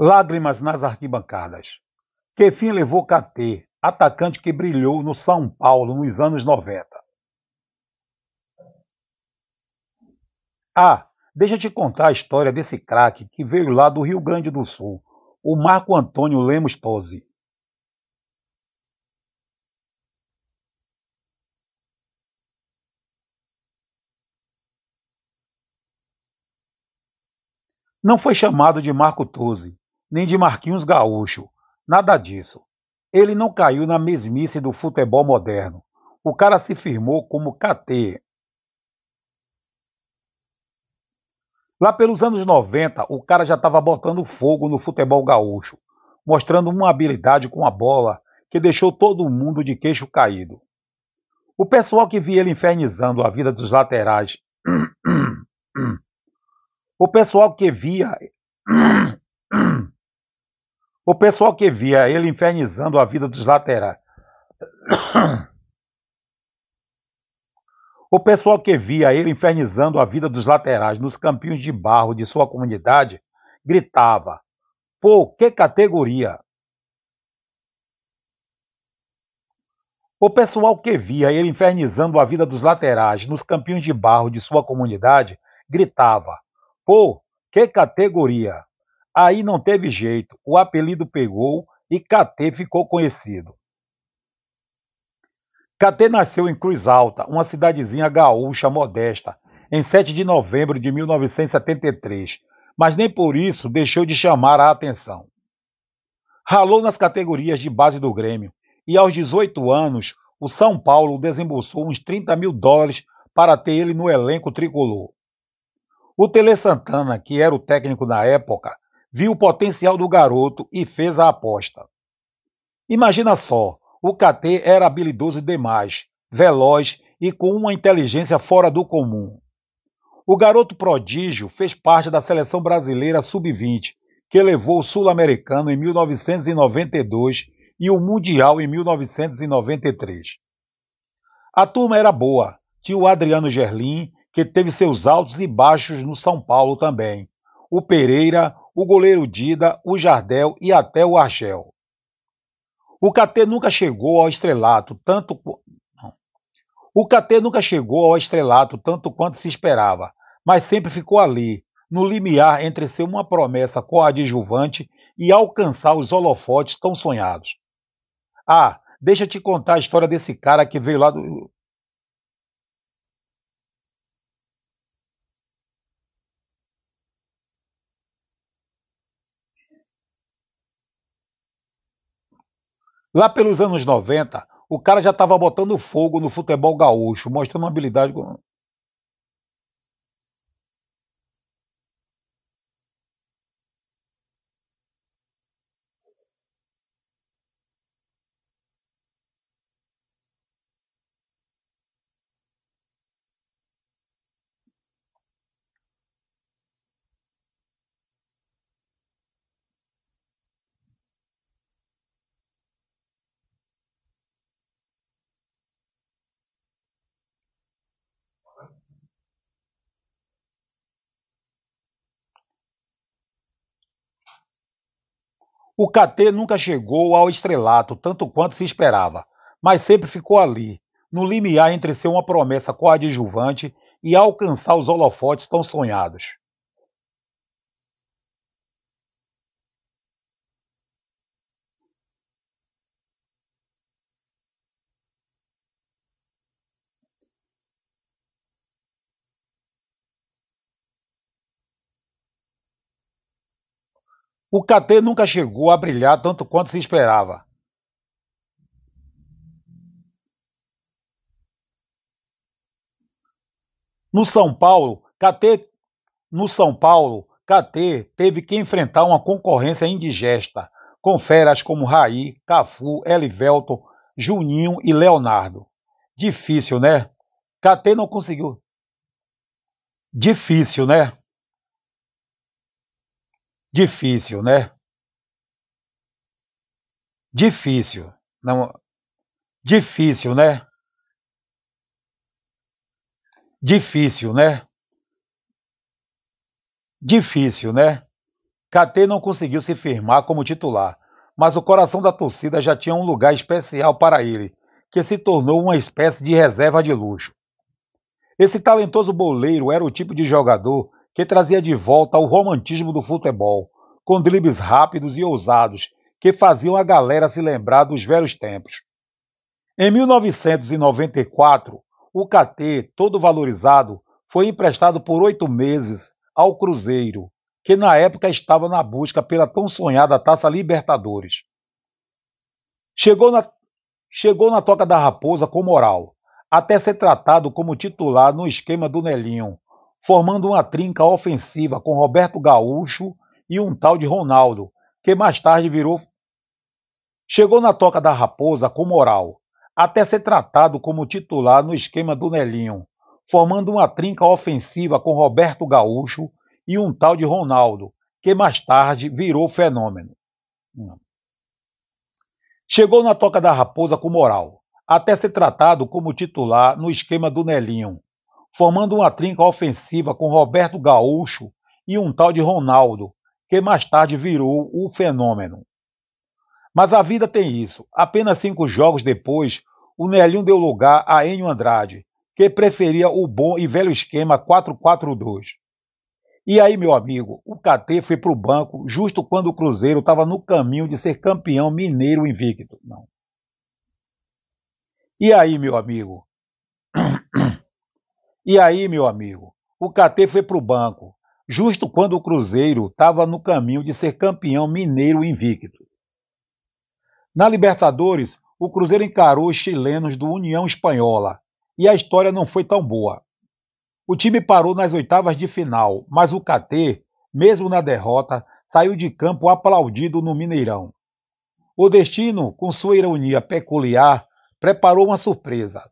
Lágrimas nas arquibancadas. Que fim levou Catê, atacante que brilhou no São Paulo nos anos 90? Ah, deixa eu te contar a história desse craque que veio lá do Rio Grande do Sul, o Marco Antônio Lemos Tosi. Não foi chamado de Marco Tosi, nem de Marquinhos Gaúcho. Nada disso. Ele não caiu na mesmice do futebol moderno. O cara se firmou como KT. Lá pelos anos 90, o cara já estava botando fogo no futebol gaúcho, mostrando uma habilidade com a bola que deixou todo mundo de queixo caído. O pessoal que via ele infernizando a vida dos laterais. o pessoal que via o pessoal que via ele infernizando a vida dos laterais. O pessoal que via ele infernizando a vida dos laterais nos campinhos de barro de sua comunidade gritava: Pô, que categoria! O pessoal que via ele infernizando a vida dos laterais nos campinhos de barro de sua comunidade gritava: Pô, que categoria! Aí não teve jeito, o apelido pegou e KT ficou conhecido. KT nasceu em Cruz Alta, uma cidadezinha gaúcha modesta, em 7 de novembro de 1973, mas nem por isso deixou de chamar a atenção. Ralou nas categorias de base do Grêmio e aos 18 anos o São Paulo desembolsou uns 30 mil dólares para ter ele no elenco tricolor. O Tele Santana, que era o técnico na época, viu o potencial do garoto e fez a aposta. Imagina só, o KT era habilidoso demais, veloz e com uma inteligência fora do comum. O garoto prodígio fez parte da seleção brasileira sub-20, que levou o sul-americano em 1992 e o mundial em 1993. A turma era boa, tinha o Adriano Gerlin, que teve seus altos e baixos no São Paulo também, o Pereira, o goleiro Dida, o Jardel e até o Argel. O KT nunca chegou ao estrelato tanto não. O KT nunca chegou ao estrelato tanto quanto se esperava, mas sempre ficou ali, no limiar entre ser uma promessa coadjuvante e alcançar os holofotes tão sonhados. Ah, deixa eu te contar a história desse cara que veio lá do, Lá pelos anos 90, o cara já estava botando fogo no futebol gaúcho, mostrando uma habilidade. O KT nunca chegou ao estrelato tanto quanto se esperava, mas sempre ficou ali, no limiar entre ser uma promessa coadjuvante e alcançar os holofotes tão sonhados. O KT nunca chegou a brilhar tanto quanto se esperava. No São Paulo, KT no São Paulo, KT teve que enfrentar uma concorrência indigesta, com feras como Raí, Cafu, Elivelton, Juninho e Leonardo. Difícil, né? KT não conseguiu. Difícil, né? Difícil, né? Difícil. Não. Difícil, né? Difícil, né? Difícil, né? KT não conseguiu se firmar como titular, mas o coração da torcida já tinha um lugar especial para ele, que se tornou uma espécie de reserva de luxo. Esse talentoso boleiro era o tipo de jogador que trazia de volta o romantismo do futebol, com dribles rápidos e ousados que faziam a galera se lembrar dos velhos tempos. Em 1994, o KT, todo valorizado, foi emprestado por oito meses ao Cruzeiro, que na época estava na busca pela tão sonhada Taça Libertadores. Chegou na, chegou na Toca da Raposa com moral, até ser tratado como titular no esquema do Nelinho, formando uma trinca ofensiva com Roberto Gaúcho e um tal de Ronaldo, que mais tarde virou. Chegou na Toca da Raposa com moral, até ser tratado como titular no esquema do Nelinho, formando uma trinca ofensiva com Roberto Gaúcho e um tal de Ronaldo, que mais tarde virou fenômeno. Chegou na Toca da Raposa com moral, até ser tratado como titular no esquema do Nelinho, formando uma trinca ofensiva com Roberto Gaúcho e um tal de Ronaldo, que mais tarde virou o fenômeno. Mas a vida tem isso. Apenas cinco jogos depois, o Nelinho deu lugar a Enio Andrade, que preferia o bom e velho esquema 4-4-2. E aí, meu amigo, o KT foi para o banco justo quando o Cruzeiro estava no caminho de ser campeão mineiro invicto. Não. E aí, meu amigo? E aí, meu amigo? O KT foi para o banco justo quando o Cruzeiro estava no caminho de ser campeão mineiro invicto. Na Libertadores, o Cruzeiro encarou os chilenos do União Espanhola e a história não foi tão boa. O time parou nas oitavas de final, mas o KT, mesmo na derrota, saiu de campo aplaudido no Mineirão. O destino, com sua ironia peculiar, preparou uma surpresa.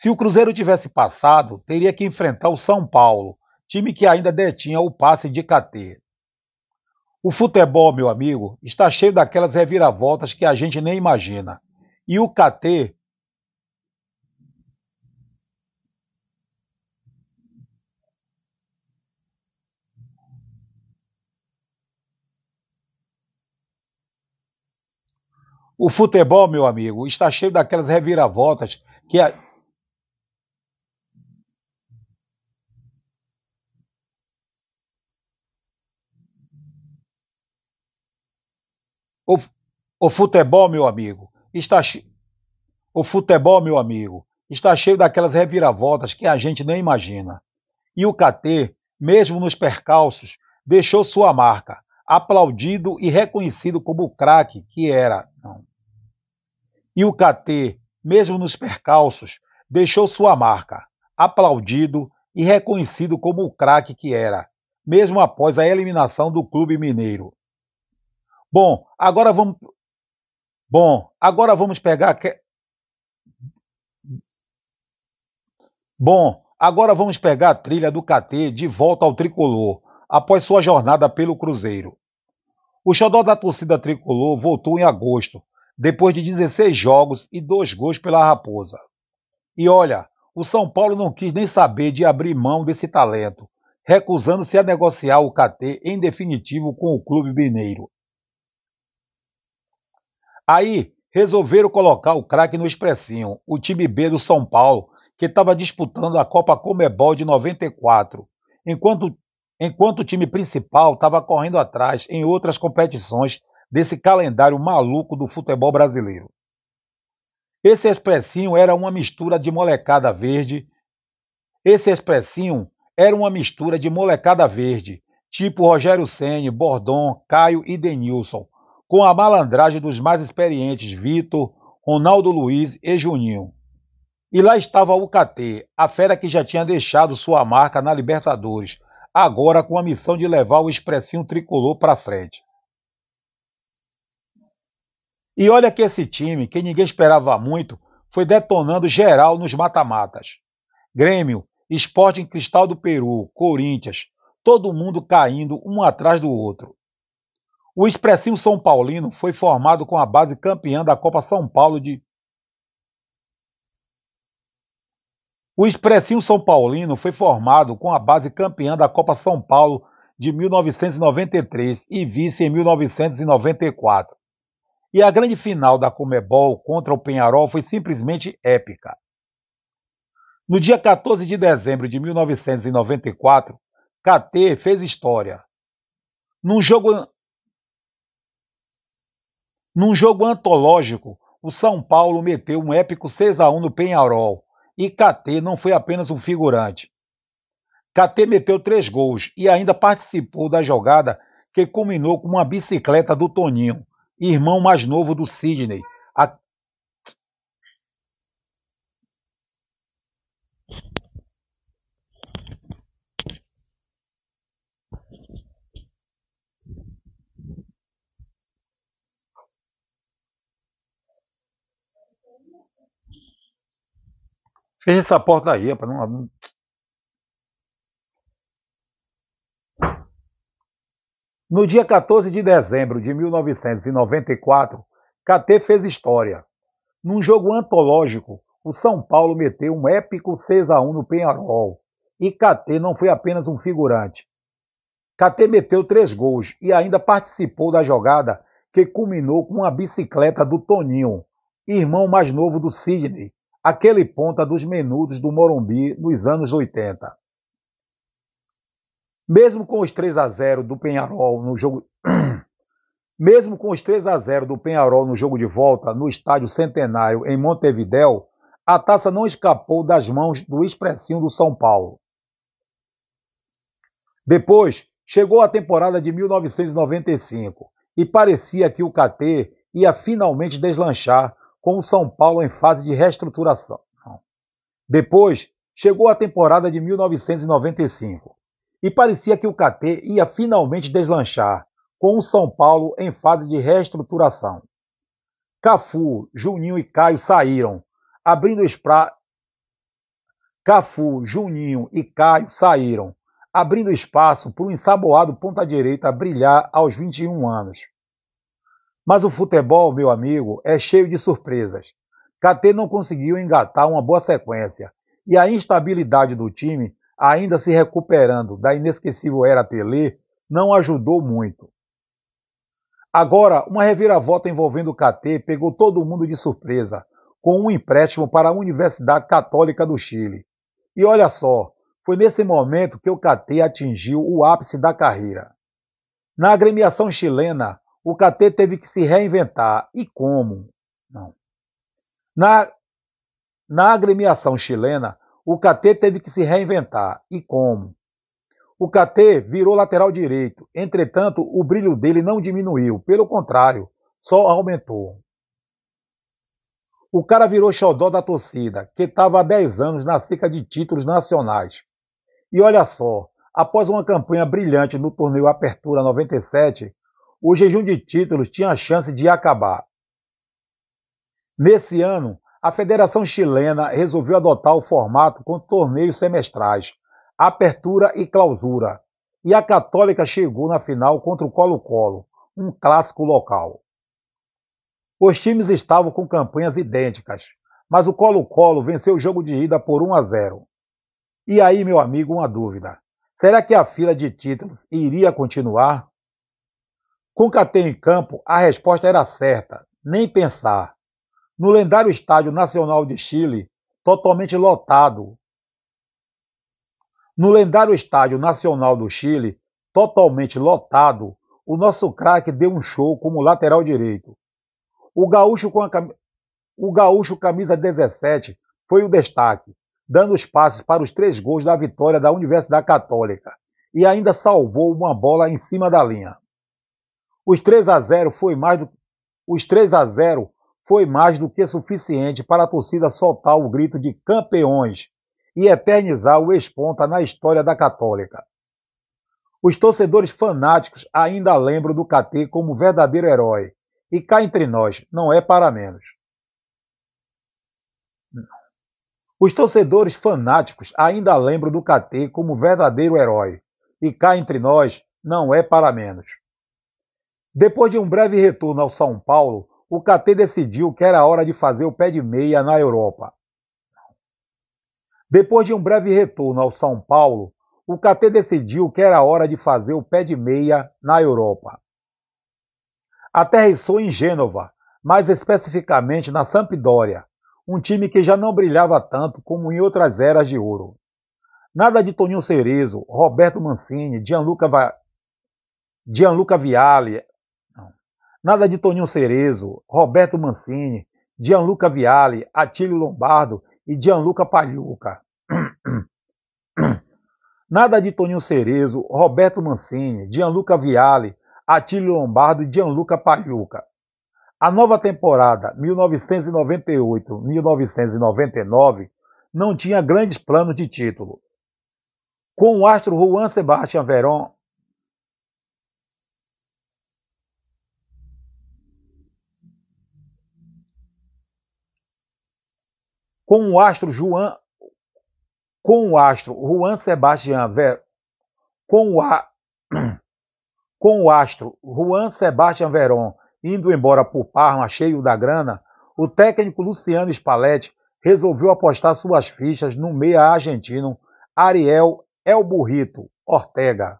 Se o Cruzeiro tivesse passado, teria que enfrentar o São Paulo, time que ainda detinha o passe de KT. O futebol, meu amigo, está cheio daquelas reviravoltas que a gente nem imagina. E o KT O futebol, meu amigo, está cheio daquelas reviravoltas que a... o, o futebol, meu amigo, está che... o futebol, meu amigo, está cheio daquelas reviravoltas que a gente nem imagina. E o KT, mesmo nos percalços, deixou sua marca, aplaudido e reconhecido como o craque que era. Não. E o KT, mesmo nos percalços, deixou sua marca, aplaudido e reconhecido como o craque que era, mesmo após a eliminação do clube mineiro. Bom, agora vamos Bom, agora vamos pegar que... Bom, agora vamos pegar a trilha do KT de volta ao tricolor, após sua jornada pelo Cruzeiro. O xodó da torcida tricolor voltou em agosto, depois de 16 jogos e dois gols pela Raposa. E olha, o São Paulo não quis nem saber de abrir mão desse talento, recusando-se a negociar o KT em definitivo com o clube mineiro. Aí resolveram colocar o craque no expressinho, o time B do São Paulo, que estava disputando a Copa Comebol de 94, enquanto, enquanto o time principal estava correndo atrás em outras competições desse calendário maluco do futebol brasileiro. Esse expressinho era uma mistura de molecada verde. Esse expressinho era uma mistura de molecada verde, tipo Rogério Ceni, Bordon, Caio e Denilson, com a malandragem dos mais experientes Vitor, Ronaldo Luiz e Juninho. E lá estava o KT, a fera que já tinha deixado sua marca na Libertadores, agora com a missão de levar o expressinho tricolor para frente. E olha que esse time, que ninguém esperava muito, foi detonando geral nos mata-matas. Grêmio, Sporting Cristal do Peru, Corinthians, todo mundo caindo um atrás do outro. O expressivo São Paulino foi formado com a base campeã da Copa São Paulo de. O expressivo São Paulino foi formado com a base campeã da Copa São Paulo de 1993 e vice em 1994. E a grande final da Comebol contra o Penharol foi simplesmente épica. No dia 14 de dezembro de 1994, KT fez história. Num jogo num jogo antológico, o São Paulo meteu um épico 6 a 1 no Penharol, e KT não foi apenas um figurante. KT meteu três gols e ainda participou da jogada que culminou com uma bicicleta do Toninho, irmão mais novo do Sidney. A... Fecha essa porta aí, para não. No dia 14 de dezembro de 1994, KT fez história. Num jogo antológico, o São Paulo meteu um épico 6 a 1 no Penharol. E KT não foi apenas um figurante. KT meteu três gols e ainda participou da jogada que culminou com uma bicicleta do Toninho, irmão mais novo do Sidney, aquele ponta dos menudos do Morumbi nos anos 80. Mesmo com os 3 a 0 do Penharol no jogo Mesmo com os 3 a 0 do Penharol no jogo de volta no Estádio Centenário em Montevidéu, a taça não escapou das mãos do expressinho do São Paulo. Depois, chegou a temporada de 1995 e parecia que o KT ia finalmente deslanchar com o São Paulo em fase de reestruturação. Depois, chegou a temporada de 1995 e parecia que o KT ia finalmente deslanchar, com o São Paulo em fase de reestruturação. Cafu, Juninho e Caio saíram, abrindo espaço. Cafu, Juninho e Caio saíram, abrindo espaço para o ensaboado ponta-direita brilhar aos 21 anos. Mas o futebol, meu amigo, é cheio de surpresas. KT não conseguiu engatar uma boa sequência e a instabilidade do time ainda se recuperando da inesquecível era Tele, não ajudou muito. Agora, uma reviravolta envolvendo o KT pegou todo mundo de surpresa, com um empréstimo para a Universidade Católica do Chile. E olha só, foi nesse momento que o KT atingiu o ápice da carreira. Na agremiação chilena, o KT teve que se reinventar. E como? Não. Na, na agremiação chilena, o KT teve que se reinventar. E como? O KT virou lateral direito. Entretanto, o brilho dele não diminuiu. Pelo contrário, só aumentou. O cara virou xodó da torcida, que estava há 10 anos na seca de títulos nacionais. E olha só, após uma campanha brilhante no torneio Apertura 97, o jejum de títulos tinha a chance de acabar. Nesse ano, a Federação Chilena resolveu adotar o formato com torneios semestrais, apertura e clausura, e a Católica chegou na final contra o Colo-Colo, um clássico local. Os times estavam com campanhas idênticas, mas o Colo-Colo venceu o jogo de ida por 1 a 0. E aí, meu amigo, uma dúvida. Será que a fila de títulos iria continuar? KT em campo, a resposta era certa, nem pensar no lendário Estádio Nacional de Chile, totalmente lotado. No lendário Estádio Nacional do Chile, totalmente lotado, o nosso craque deu um show como lateral direito. O gaúcho com a cam... o gaúcho camisa 17 foi o destaque, dando os passes para os três gols da vitória da Universidade Católica e ainda salvou uma bola em cima da linha. Os 3 a 0 foi mais do os 3 a 0 foi mais do que suficiente para a torcida soltar o grito de campeões e eternizar o ex-ponta na história da Católica. Os torcedores fanáticos ainda lembram do KT como verdadeiro herói E cá entre nós, não é para menos. Os torcedores fanáticos ainda lembram do KT como verdadeiro herói. E cá entre nós, não é para menos. Depois de um breve retorno ao São Paulo, o KT decidiu que era hora de fazer o pé de meia na Europa. Depois de um breve retorno ao São Paulo, o KT decidiu que era hora de fazer o pé de meia na Europa. Aterrissou em Gênova, mais especificamente na Sampdoria, um time que já não brilhava tanto como em outras eras de ouro. Nada de Toninho Cerezo, Roberto Mancini, Gianluca, Va... Gianluca Vialli. Nada de Toninho Cerezo, Roberto Mancini, Gianluca Vialli, Atílio Lombardo e Gianluca Pagliuca. Nada de Toninho Cerezo, Roberto Mancini, Gianluca Vialli, Atílio Lombardo e Gianluca Pagliuca. A nova temporada 1998-1999 não tinha grandes planos de título. Com o astro Juan Sebastián Verón com o astro Juan com o astro Juan Sebastián Ver com o, a... com o astro Juan Sebastián Verón indo embora por Parma cheio da grana, o técnico Luciano Spalletti resolveu apostar suas fichas no meia argentino Ariel El Burrito Ortega.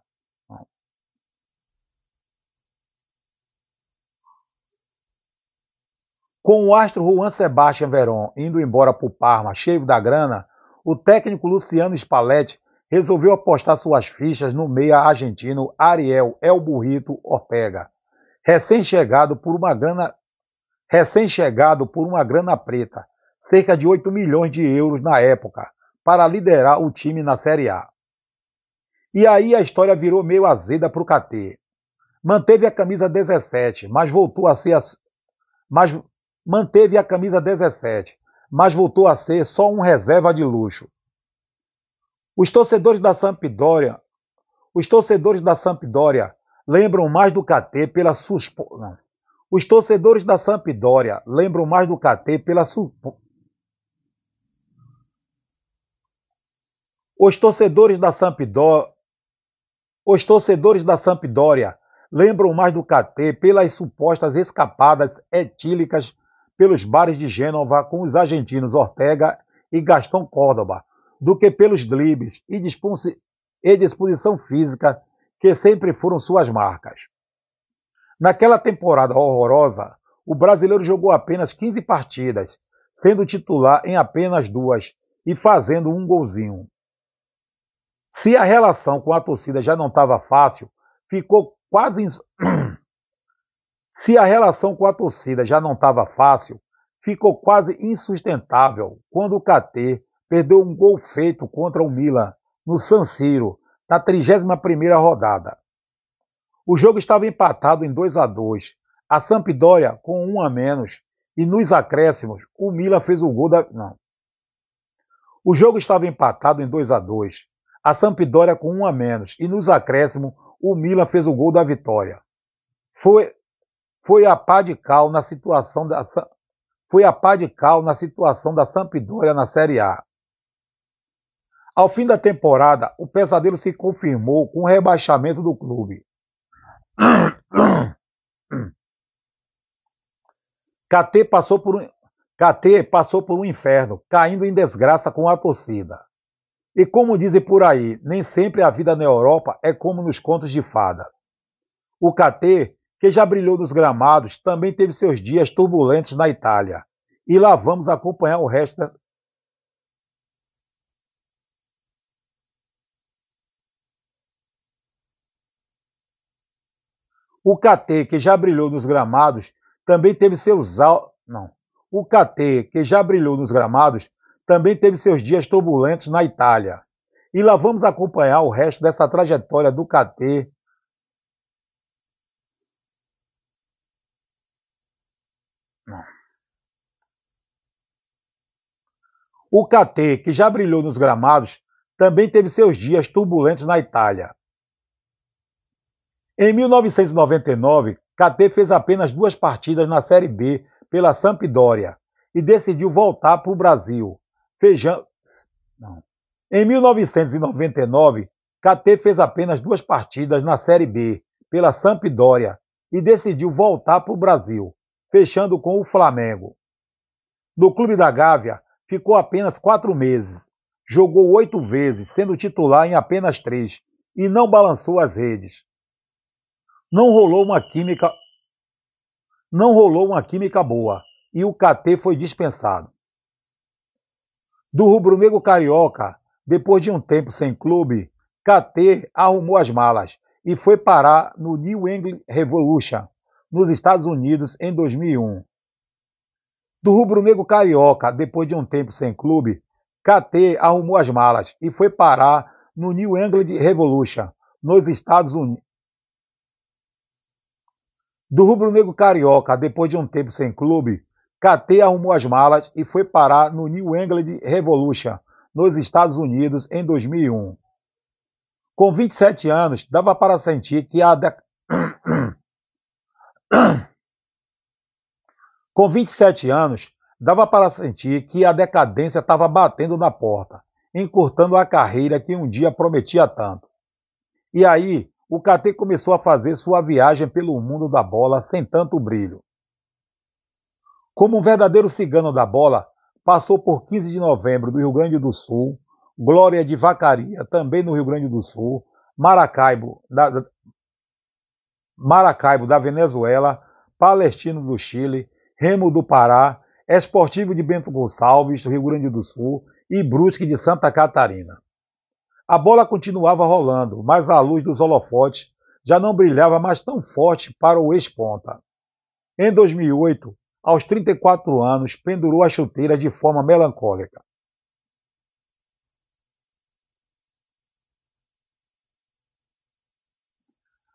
Com o astro Juan Sebastián Verón indo embora por Parma cheio da grana, o técnico Luciano Spalletti resolveu apostar suas fichas no meia argentino Ariel El Burrito Ortega recém-chegado por uma grana recém-chegado por uma grana preta, cerca de 8 milhões de euros na época, para liderar o time na Série A. E aí a história virou meio azeda para o KT. Manteve a camisa 17, mas voltou a ser mas manteve a camisa 17, mas voltou a ser só um reserva de luxo. Os torcedores da Sampdoria, os torcedores da Sampdoria lembram mais do KT pela suspo... Não. Os torcedores da Sampdoria lembram mais do KT pela su... Os torcedores da Sampdoria Os torcedores da Sampdoria lembram mais do KT pelas supostas escapadas etílicas pelos bares de Gênova com os argentinos Ortega e Gastão Córdoba do que pelos dribles e disposição física que sempre foram suas marcas. Naquela temporada horrorosa, o brasileiro jogou apenas 15 partidas, sendo titular em apenas duas e fazendo um golzinho. Se a relação com a torcida já não estava fácil, ficou quase. Se a relação com a torcida já não estava fácil, ficou quase insustentável quando o KT perdeu um gol feito contra o Milan no San Siro na 31ª rodada. O jogo estava empatado em 2 a 2. A Sampdoria com um a menos e nos acréscimos o Milan fez o gol da não. O jogo estava empatado em 2 a 2. A Sampdoria com um a menos e nos acréscimos o Milan fez o gol da vitória. Foi foi a pá de cal na situação da foi a pá de cal na situação da Sampdoria na Série A. Ao fim da temporada, o pesadelo se confirmou com o rebaixamento do clube. KT passou por um, KT passou por um inferno, caindo em desgraça com a torcida. E como dizem por aí, nem sempre a vida na Europa é como nos contos de fada. O KT, que já brilhou nos gramados, também teve seus dias turbulentos na Itália. E lá vamos acompanhar o resto O KT, que já brilhou nos gramados, também teve seus não. O KT, que já brilhou nos gramados, também teve seus dias turbulentos na Itália. E lá vamos acompanhar o resto dessa trajetória do KT. O KT, que já brilhou nos gramados, também teve seus dias turbulentos na Itália. Em 1999, KT fez apenas duas partidas na Série B pela Sampdoria e decidiu voltar para o Brasil. Feijão... Não. Em 1999, KT fez apenas duas partidas na Série B pela Sampdoria e decidiu voltar para o Brasil, fechando com o Flamengo. No clube da Gávea, ficou apenas quatro meses, jogou oito vezes, sendo titular em apenas três, e não balançou as redes. Não rolou uma química. Não rolou uma química boa e o KT foi dispensado. Do rubro-negro carioca, depois de um tempo sem clube, KT arrumou as malas e foi parar no New England Revolution, nos Estados Unidos, em 2001. Do rubro-negro carioca, depois de um tempo sem clube, KT arrumou as malas e foi parar no New England Revolution, nos Estados Unidos. Do rubro-negro carioca, depois de um tempo sem clube, KT arrumou as malas e foi parar no New England Revolution, nos Estados Unidos, em 2001. Com 27 anos, dava para sentir que a. Com 27 anos, dava para sentir que a decadência estava batendo na porta, encurtando a carreira que um dia prometia tanto. E aí, o KT começou a fazer sua viagem pelo mundo da bola sem tanto brilho. Como um verdadeiro cigano da bola, passou por 15 de novembro do Rio Grande do Sul, Glória de Vacaria, também no Rio Grande do Sul, Maracaibo, da, Maracaibo da Venezuela, Palestino do Chile, Remo do Pará, Esportivo de Bento Gonçalves, do Rio Grande do Sul e Brusque de Santa Catarina. A bola continuava rolando, mas a luz dos holofotes já não brilhava mais tão forte para o ex-ponta. Em 2008, aos 34 anos, pendurou a chuteira de forma melancólica.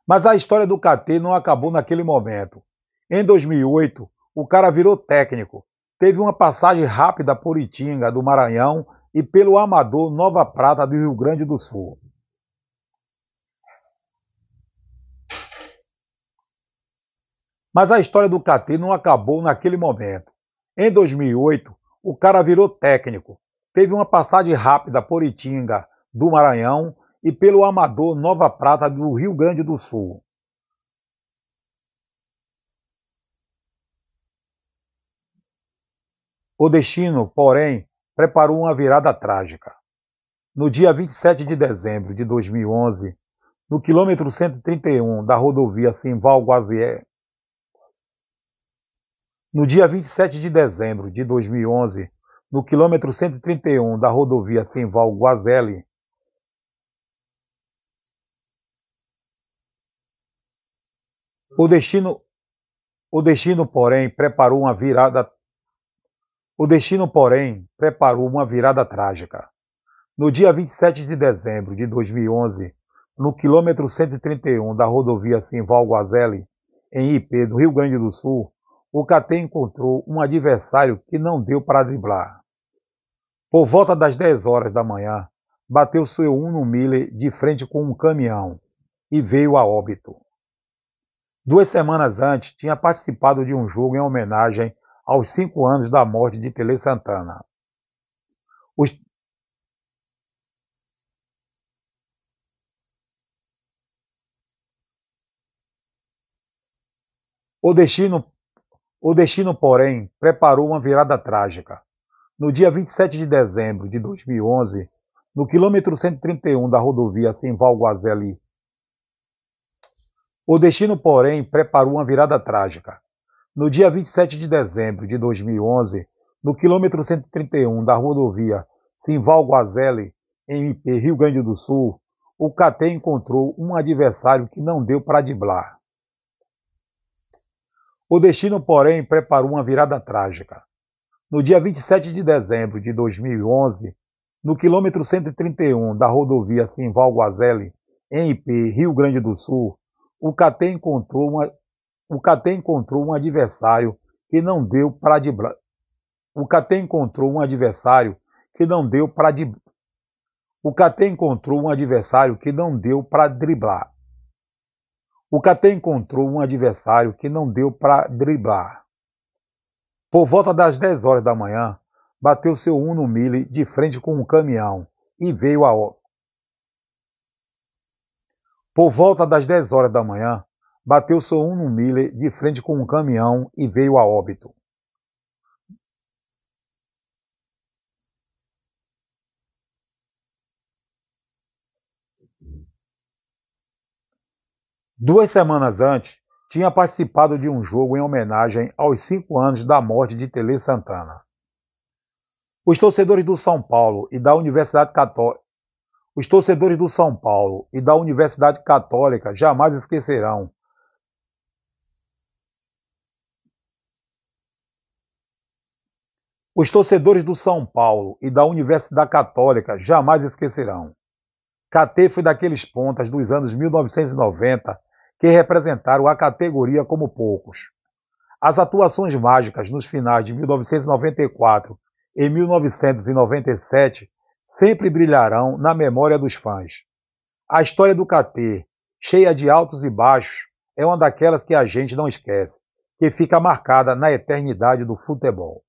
Mas a história do KT não acabou naquele momento. Em 2008, o cara virou técnico, teve uma passagem rápida por Itinga, do Maranhão, e pelo Amador Nova Prata do Rio Grande do Sul. Mas a história do KT não acabou naquele momento. Em 2008, o cara virou técnico, teve uma passagem rápida por Itinga, do Maranhão, e pelo Amador Nova Prata do Rio Grande do Sul. O destino, porém, preparou uma virada trágica. No dia 27 de dezembro de 2011, no quilômetro 131 da rodovia Simval-Guazié, no dia 27 de dezembro de 2011, no quilômetro 131 da rodovia Simval-Guazelli, o destino, o destino, porém, preparou uma virada o destino, porém, preparou uma virada trágica. No dia 27 de dezembro de 2011, no quilômetro 131 da rodovia Simval-Guazelli, em IP, do Rio Grande do Sul, o KT encontrou um adversário que não deu para driblar. Por volta das 10 horas da manhã, bateu seu Uno Miller de frente com um caminhão e veio a óbito. Duas semanas antes, tinha participado de um jogo em homenagem aos cinco anos da morte de Tele Santana. Os... O destino, o destino, porém, preparou uma virada trágica. No dia 27 de dezembro de 2011, no quilômetro 131 da rodovia Simval-Guazelli, o destino, porém, preparou uma virada trágica. No dia 27 de dezembro de 2011, no quilômetro 131 da rodovia Simval-Guazelli, em IP, Rio Grande do Sul, o KT encontrou um adversário que não deu para driblar. O destino, porém, preparou uma virada trágica. No dia 27 de dezembro de 2011, no quilômetro 131 da rodovia Simval-Guazelli, em IP, Rio Grande do Sul, o KT encontrou uma o KT encontrou um adversário que não deu para driblar. O KT encontrou um adversário que não deu para O KT encontrou um adversário que não deu para driblar. O KT encontrou um adversário que não deu para driblar. Por volta das 10 horas da manhã, bateu seu Uno Mille de frente com um caminhão e veio a óbito. Por volta das 10 horas da manhã, bateu seu Uno Mille de frente com um caminhão e veio a óbito. Duas semanas antes, tinha participado de um jogo em homenagem aos cinco anos da morte de Tele Santana. Os torcedores do São Paulo e da Universidade Católica os torcedores do São Paulo e da Universidade Católica jamais esquecerão Os torcedores do São Paulo e da Universidade Católica jamais esquecerão. KT foi daqueles pontas dos anos 1990 que representaram a categoria como poucos. As atuações mágicas nos finais de 1994 e 1997 sempre brilharão na memória dos fãs. A história do KT, cheia de altos e baixos, é uma daquelas que a gente não esquece, que fica marcada na eternidade do futebol.